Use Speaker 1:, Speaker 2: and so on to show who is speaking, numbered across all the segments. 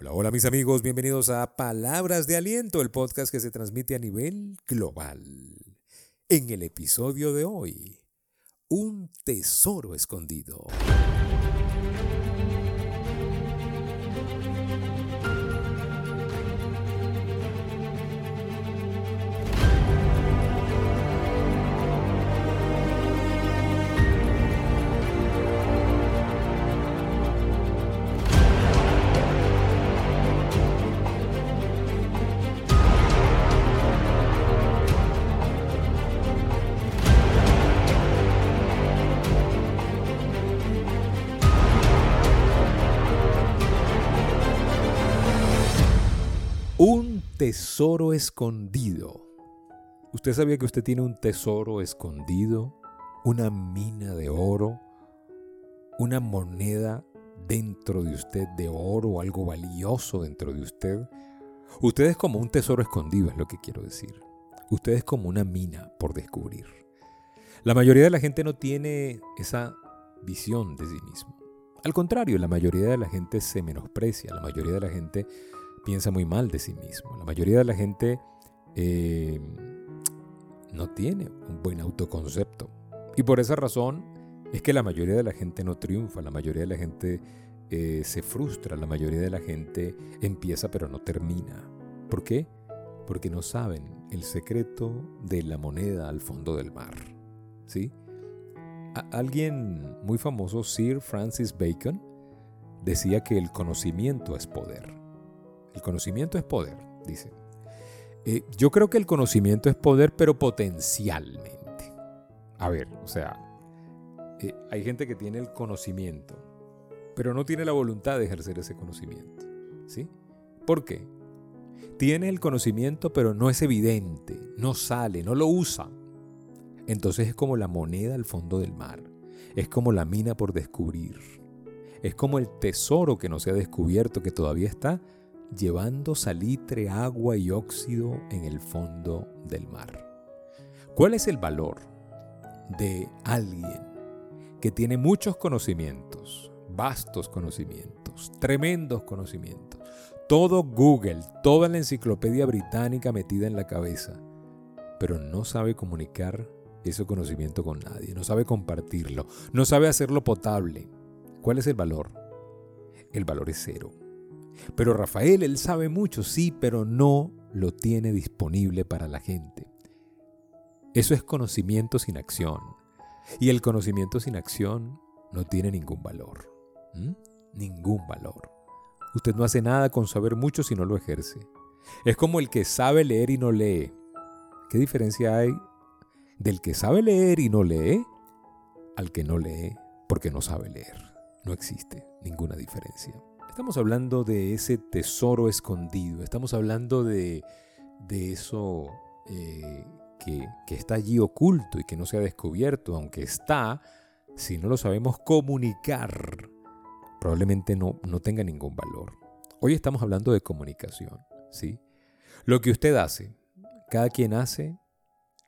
Speaker 1: Hola, hola mis amigos, bienvenidos a Palabras de Aliento, el podcast que se transmite a nivel global. En el episodio de hoy, un tesoro escondido. Tesoro escondido. ¿Usted sabía que usted tiene un tesoro escondido? Una mina de oro, una moneda dentro de usted de oro, algo valioso dentro de usted. Usted es como un tesoro escondido, es lo que quiero decir. Usted es como una mina por descubrir. La mayoría de la gente no tiene esa visión de sí mismo. Al contrario, la mayoría de la gente se menosprecia, la mayoría de la gente piensa muy mal de sí mismo. La mayoría de la gente eh, no tiene un buen autoconcepto. Y por esa razón es que la mayoría de la gente no triunfa, la mayoría de la gente eh, se frustra, la mayoría de la gente empieza pero no termina. ¿Por qué? Porque no saben el secreto de la moneda al fondo del mar. ¿Sí? alguien muy famoso, Sir Francis Bacon, decía que el conocimiento es poder. El conocimiento es poder, dice. Eh, yo creo que el conocimiento es poder, pero potencialmente. A ver, o sea, eh, hay gente que tiene el conocimiento, pero no tiene la voluntad de ejercer ese conocimiento. ¿Sí? ¿Por qué? Tiene el conocimiento, pero no es evidente, no sale, no lo usa. Entonces es como la moneda al fondo del mar, es como la mina por descubrir, es como el tesoro que no se ha descubierto, que todavía está llevando salitre, agua y óxido en el fondo del mar. ¿Cuál es el valor de alguien que tiene muchos conocimientos, vastos conocimientos, tremendos conocimientos, todo Google, toda la enciclopedia británica metida en la cabeza, pero no sabe comunicar ese conocimiento con nadie, no sabe compartirlo, no sabe hacerlo potable? ¿Cuál es el valor? El valor es cero. Pero Rafael, él sabe mucho, sí, pero no lo tiene disponible para la gente. Eso es conocimiento sin acción. Y el conocimiento sin acción no tiene ningún valor. Ningún valor. Usted no hace nada con saber mucho si no lo ejerce. Es como el que sabe leer y no lee. ¿Qué diferencia hay del que sabe leer y no lee al que no lee porque no sabe leer? No existe ninguna diferencia. Estamos hablando de ese tesoro escondido, estamos hablando de, eso eh, que, está allí oculto y que no se ha descubierto, aunque está, si no lo sabemos comunicar, probablemente no, no tenga ningún valor. Hoy estamos hablando de comunicación, ¿sí? Lo que usted hace, cada quien hace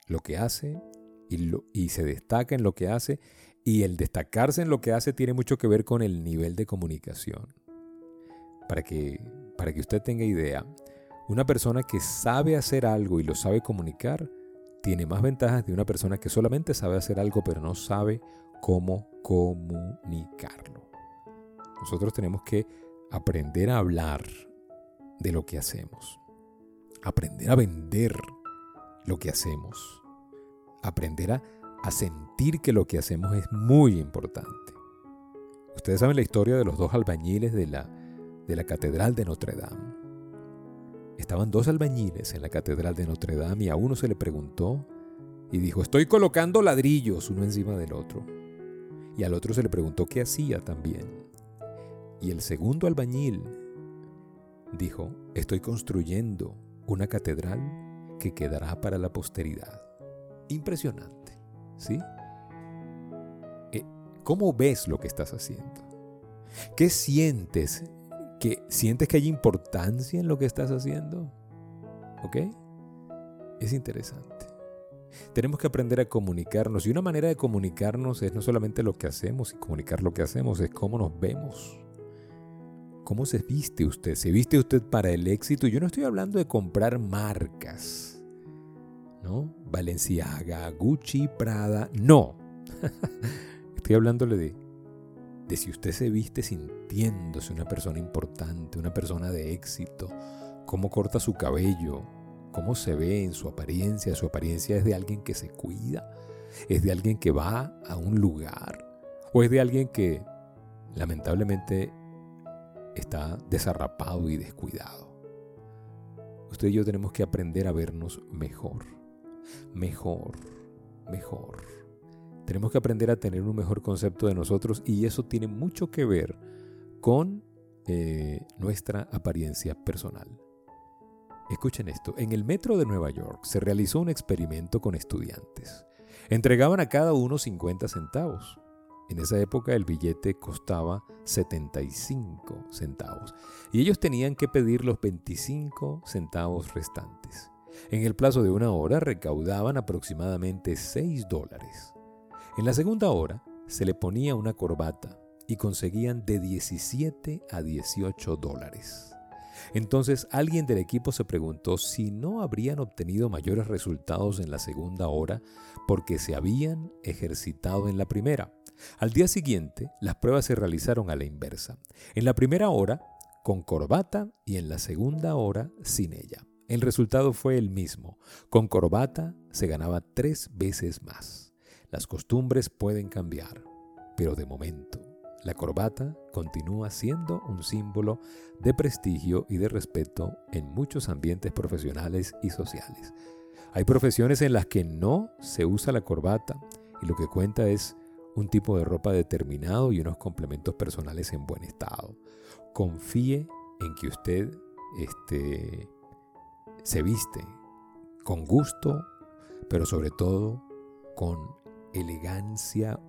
Speaker 1: lo que hace y, y se destaca en lo que hace y el destacarse en lo que hace tiene mucho que ver con el nivel de comunicación para que, para que usted tenga idea, una persona que sabe hacer algo y lo sabe comunicar, tiene más ventajas de una persona que solamente sabe hacer algo pero no sabe cómo comunicarlo. Nosotros tenemos que aprender a hablar de lo que hacemos, aprender a vender lo que hacemos, aprender a, a sentir que lo que hacemos es muy importante. Ustedes saben la historia de los dos albañiles de la, de la Catedral de Notre Dame. Estaban dos albañiles en la Catedral de Notre Dame y a uno se le preguntó y dijo, estoy colocando ladrillos uno encima del otro. Y al otro se le preguntó qué hacía también. Y el segundo albañil dijo, estoy construyendo una catedral que quedará para la posteridad. Impresionante, ¿sí? Eh, ¿Cómo ves lo que estás haciendo? ¿Qué sientes que sientes que hay importancia en lo que estás haciendo. ¿Ok? Es interesante. Tenemos que aprender a comunicarnos y una manera de comunicarnos es no solamente lo que hacemos y comunicar lo que hacemos, es cómo nos vemos. ¿Cómo se viste usted? ¿Se viste usted para el éxito? Yo no estoy hablando de comprar marcas, ¿no? Valenciaga, Gucci, Prada, no. estoy hablándole de, de si usted se viste sintiéndose una persona importante, una persona de éxito, cómo corta su cabello, cómo se ve en su apariencia. Su apariencia es de alguien que se cuida, es de alguien que va a un lugar o es de alguien que lamentablemente está desarrapado y descuidado. Usted y yo tenemos que aprender a vernos mejor, mejor, mejor. Tenemos que aprender a tener un mejor concepto de nosotros y eso tiene mucho que ver con eh, nuestra apariencia personal. Escuchen esto, en el metro de Nueva York se realizó un experimento con estudiantes. Entregaban a cada uno 50 centavos. En esa época el billete costaba 75 centavos y ellos tenían que pedir los 25 centavos restantes. En el plazo de una hora recaudaban aproximadamente 6 dólares. En la segunda hora se le ponía una corbata y conseguían de 17 a 18 dólares. Entonces alguien del equipo se preguntó si no habrían obtenido mayores resultados en la segunda hora porque se habían ejercitado en la primera. Al día siguiente, las pruebas se realizaron a la inversa. En la primera hora, con corbata y en la segunda hora, sin ella. El resultado fue el mismo. Con corbata se ganaba tres veces más. Las costumbres pueden cambiar, pero de momento la corbata continúa siendo un símbolo de prestigio y de respeto en muchos ambientes profesionales y sociales. Hay profesiones en las que no se usa la corbata y lo que cuenta es un tipo de ropa determinado y unos complementos personales en buen estado. Confíe en que usted este, se viste con gusto, pero sobre todo con elegancia,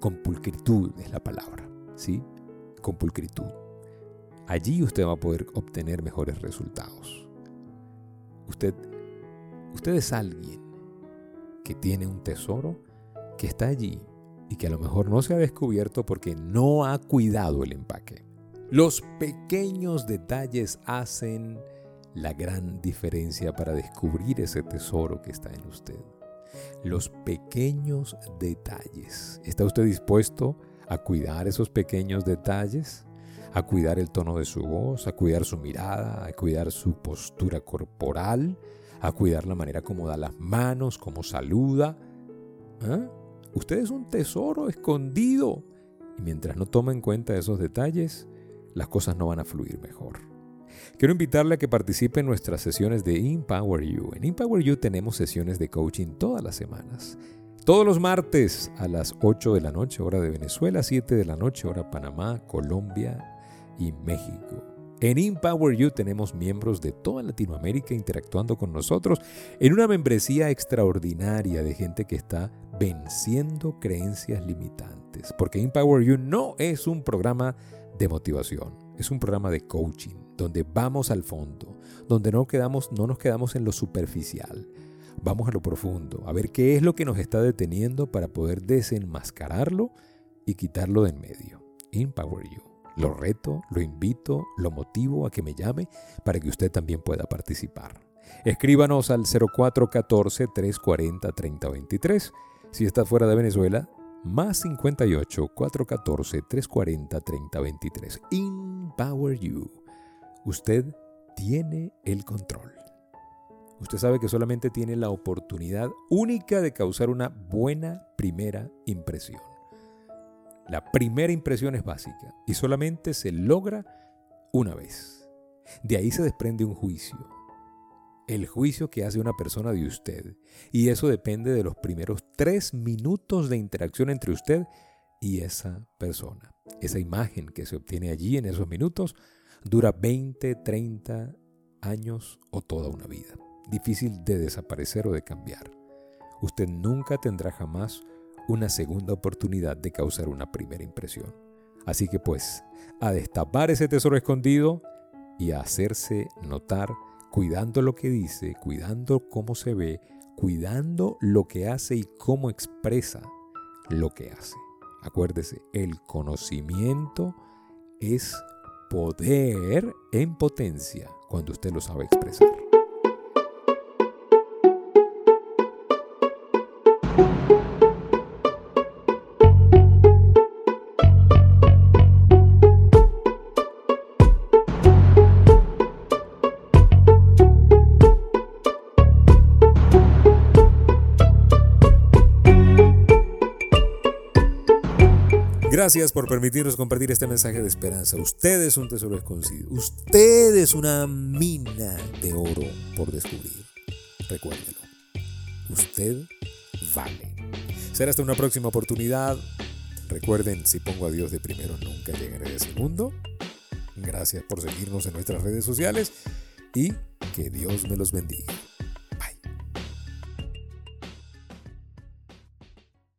Speaker 1: con pulcritud es la palabra, ¿sí? Con pulcritud. Allí usted va a poder obtener mejores resultados. Usted, usted es alguien que tiene un tesoro que está allí y que a lo mejor no se ha descubierto porque no ha cuidado el empaque. Los pequeños detalles hacen la gran diferencia para descubrir ese tesoro que está en usted. Los pequeños detalles. ¿Está usted dispuesto a cuidar esos pequeños detalles? A cuidar el tono de su voz, a cuidar su mirada, a cuidar su postura corporal, a cuidar la manera como da las manos, como saluda. ¿Ah? Usted es un tesoro escondido. Y mientras no toma en cuenta esos detalles, las cosas no van a fluir mejor. Quiero invitarle a que participe en nuestras sesiones de Empower You. En Empower You tenemos sesiones de coaching todas las semanas. Todos los martes a las 8 de la noche, hora de Venezuela, 7 de la noche, hora Panamá, Colombia y México. En Empower You tenemos miembros de toda Latinoamérica interactuando con nosotros en una membresía extraordinaria de gente que está venciendo creencias limitantes. Porque Empower You no es un programa de motivación, es un programa de coaching, donde vamos al fondo, donde no, quedamos, no nos quedamos en lo superficial. Vamos a lo profundo, a ver qué es lo que nos está deteniendo para poder desenmascararlo y quitarlo de en medio. Empower You. Lo reto, lo invito, lo motivo a que me llame para que usted también pueda participar. Escríbanos al 0414-340-3023 si está fuera de Venezuela, más 58 414 340 3023. Empower You. Usted tiene el control. Usted sabe que solamente tiene la oportunidad única de causar una buena primera impresión. La primera impresión es básica y solamente se logra una vez. De ahí se desprende un juicio el juicio que hace una persona de usted. Y eso depende de los primeros tres minutos de interacción entre usted y esa persona. Esa imagen que se obtiene allí en esos minutos dura 20, 30 años o toda una vida. Difícil de desaparecer o de cambiar. Usted nunca tendrá jamás una segunda oportunidad de causar una primera impresión. Así que pues, a destapar ese tesoro escondido y a hacerse notar cuidando lo que dice, cuidando cómo se ve, cuidando lo que hace y cómo expresa lo que hace. Acuérdese, el conocimiento es poder en potencia cuando usted lo sabe expresar. Gracias por permitirnos compartir este mensaje de esperanza. Usted es un tesoro escondido. Usted es una mina de oro por descubrir. Recuérdelo. Usted vale. Será hasta una próxima oportunidad. Recuerden, si pongo a Dios de primero, nunca llegaré de segundo. Gracias por seguirnos en nuestras redes sociales y que Dios me los bendiga.